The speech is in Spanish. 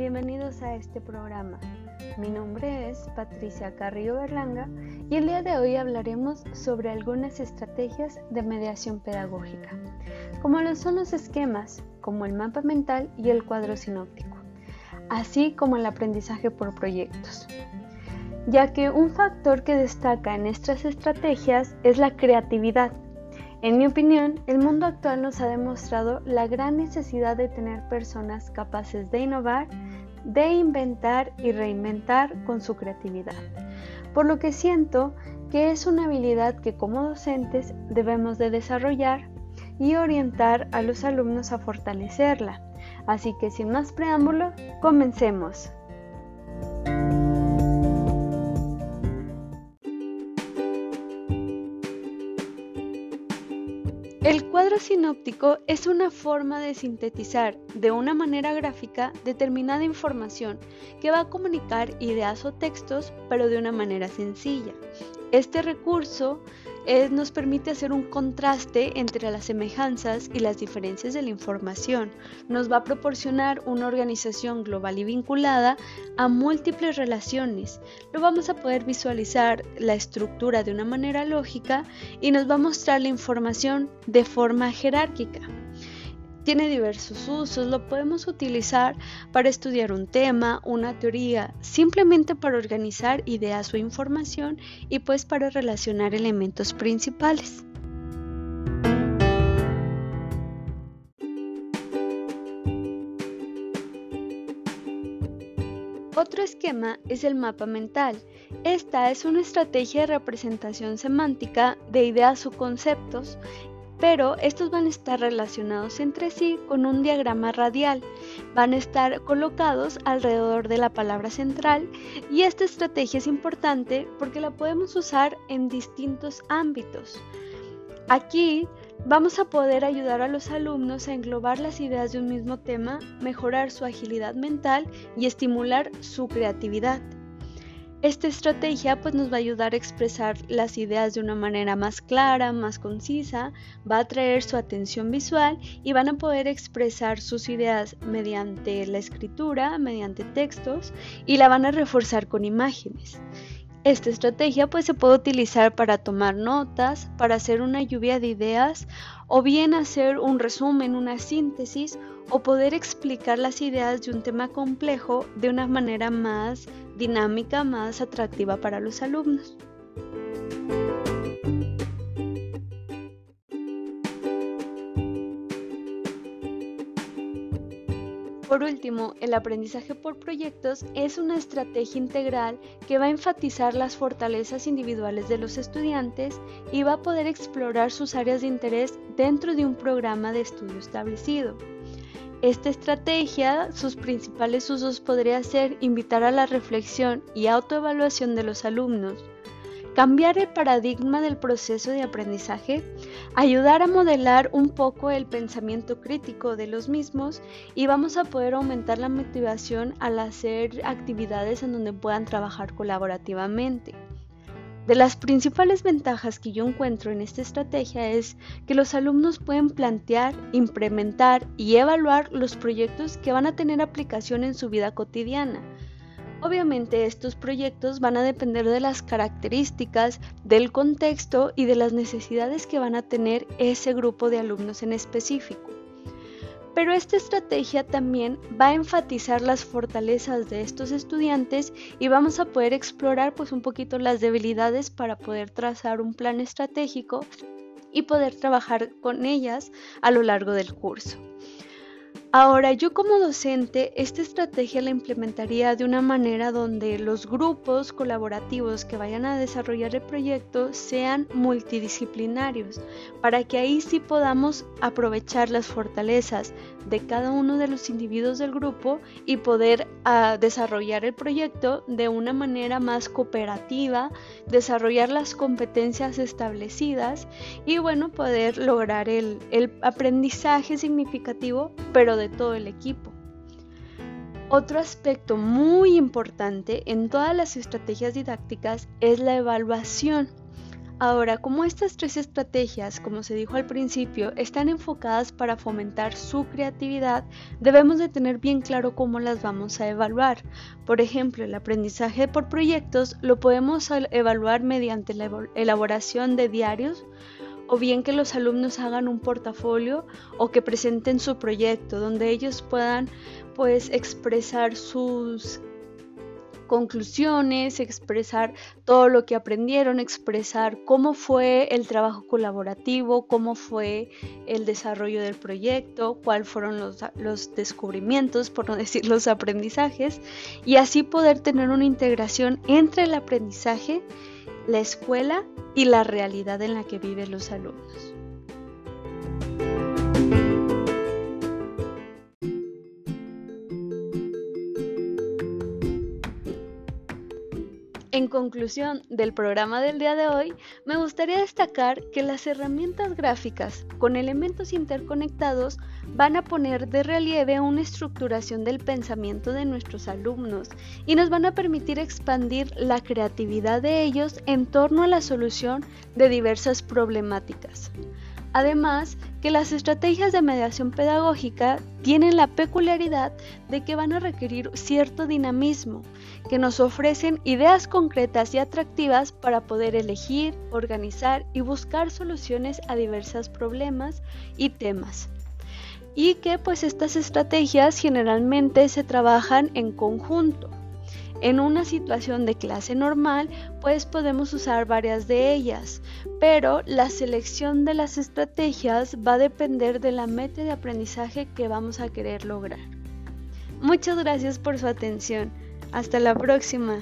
bienvenidos a este programa. Mi nombre es Patricia Carrillo Berlanga y el día de hoy hablaremos sobre algunas estrategias de mediación pedagógica, como lo son los esquemas, como el mapa mental y el cuadro sinóptico, así como el aprendizaje por proyectos ya que un factor que destaca en estas estrategias es la creatividad. En mi opinión, el mundo actual nos ha demostrado la gran necesidad de tener personas capaces de innovar, de inventar y reinventar con su creatividad. Por lo que siento que es una habilidad que como docentes debemos de desarrollar y orientar a los alumnos a fortalecerla. Así que sin más preámbulo, comencemos. Cuadro sinóptico es una forma de sintetizar de una manera gráfica determinada información que va a comunicar ideas o textos, pero de una manera sencilla. Este recurso nos permite hacer un contraste entre las semejanzas y las diferencias de la información. Nos va a proporcionar una organización global y vinculada a múltiples relaciones. Lo vamos a poder visualizar la estructura de una manera lógica y nos va a mostrar la información de forma jerárquica tiene diversos usos, lo podemos utilizar para estudiar un tema, una teoría, simplemente para organizar ideas o información y pues para relacionar elementos principales. Otro esquema es el mapa mental. Esta es una estrategia de representación semántica de ideas o conceptos pero estos van a estar relacionados entre sí con un diagrama radial. Van a estar colocados alrededor de la palabra central y esta estrategia es importante porque la podemos usar en distintos ámbitos. Aquí vamos a poder ayudar a los alumnos a englobar las ideas de un mismo tema, mejorar su agilidad mental y estimular su creatividad. Esta estrategia pues nos va a ayudar a expresar las ideas de una manera más clara, más concisa, va a atraer su atención visual y van a poder expresar sus ideas mediante la escritura, mediante textos y la van a reforzar con imágenes. Esta estrategia pues se puede utilizar para tomar notas, para hacer una lluvia de ideas o bien hacer un resumen, una síntesis o poder explicar las ideas de un tema complejo de una manera más dinámica, más atractiva para los alumnos. Por último, el aprendizaje por proyectos es una estrategia integral que va a enfatizar las fortalezas individuales de los estudiantes y va a poder explorar sus áreas de interés dentro de un programa de estudio establecido. Esta estrategia, sus principales usos podría ser invitar a la reflexión y autoevaluación de los alumnos, cambiar el paradigma del proceso de aprendizaje, ayudar a modelar un poco el pensamiento crítico de los mismos y vamos a poder aumentar la motivación al hacer actividades en donde puedan trabajar colaborativamente. De las principales ventajas que yo encuentro en esta estrategia es que los alumnos pueden plantear, implementar y evaluar los proyectos que van a tener aplicación en su vida cotidiana. Obviamente estos proyectos van a depender de las características, del contexto y de las necesidades que van a tener ese grupo de alumnos en específico. Pero esta estrategia también va a enfatizar las fortalezas de estos estudiantes y vamos a poder explorar pues un poquito las debilidades para poder trazar un plan estratégico y poder trabajar con ellas a lo largo del curso. Ahora, yo como docente, esta estrategia la implementaría de una manera donde los grupos colaborativos que vayan a desarrollar el proyecto sean multidisciplinarios, para que ahí sí podamos aprovechar las fortalezas de cada uno de los individuos del grupo y poder ah, desarrollar el proyecto de una manera más cooperativa, desarrollar las competencias establecidas y bueno, poder lograr el, el aprendizaje significativo, pero de todo el equipo. Otro aspecto muy importante en todas las estrategias didácticas es la evaluación. Ahora, como estas tres estrategias, como se dijo al principio, están enfocadas para fomentar su creatividad, debemos de tener bien claro cómo las vamos a evaluar. Por ejemplo, el aprendizaje por proyectos lo podemos evaluar mediante la elaboración de diarios o bien que los alumnos hagan un portafolio o que presenten su proyecto donde ellos puedan pues expresar sus conclusiones, expresar todo lo que aprendieron, expresar cómo fue el trabajo colaborativo, cómo fue el desarrollo del proyecto, cuáles fueron los, los descubrimientos, por no decir los aprendizajes, y así poder tener una integración entre el aprendizaje, la escuela y la realidad en la que viven los alumnos. En conclusión del programa del día de hoy, me gustaría destacar que las herramientas gráficas con elementos interconectados van a poner de relieve una estructuración del pensamiento de nuestros alumnos y nos van a permitir expandir la creatividad de ellos en torno a la solución de diversas problemáticas. Además, que las estrategias de mediación pedagógica tienen la peculiaridad de que van a requerir cierto dinamismo, que nos ofrecen ideas concretas y atractivas para poder elegir, organizar y buscar soluciones a diversos problemas y temas. Y que pues estas estrategias generalmente se trabajan en conjunto. En una situación de clase normal, pues podemos usar varias de ellas, pero la selección de las estrategias va a depender de la meta de aprendizaje que vamos a querer lograr. Muchas gracias por su atención. Hasta la próxima.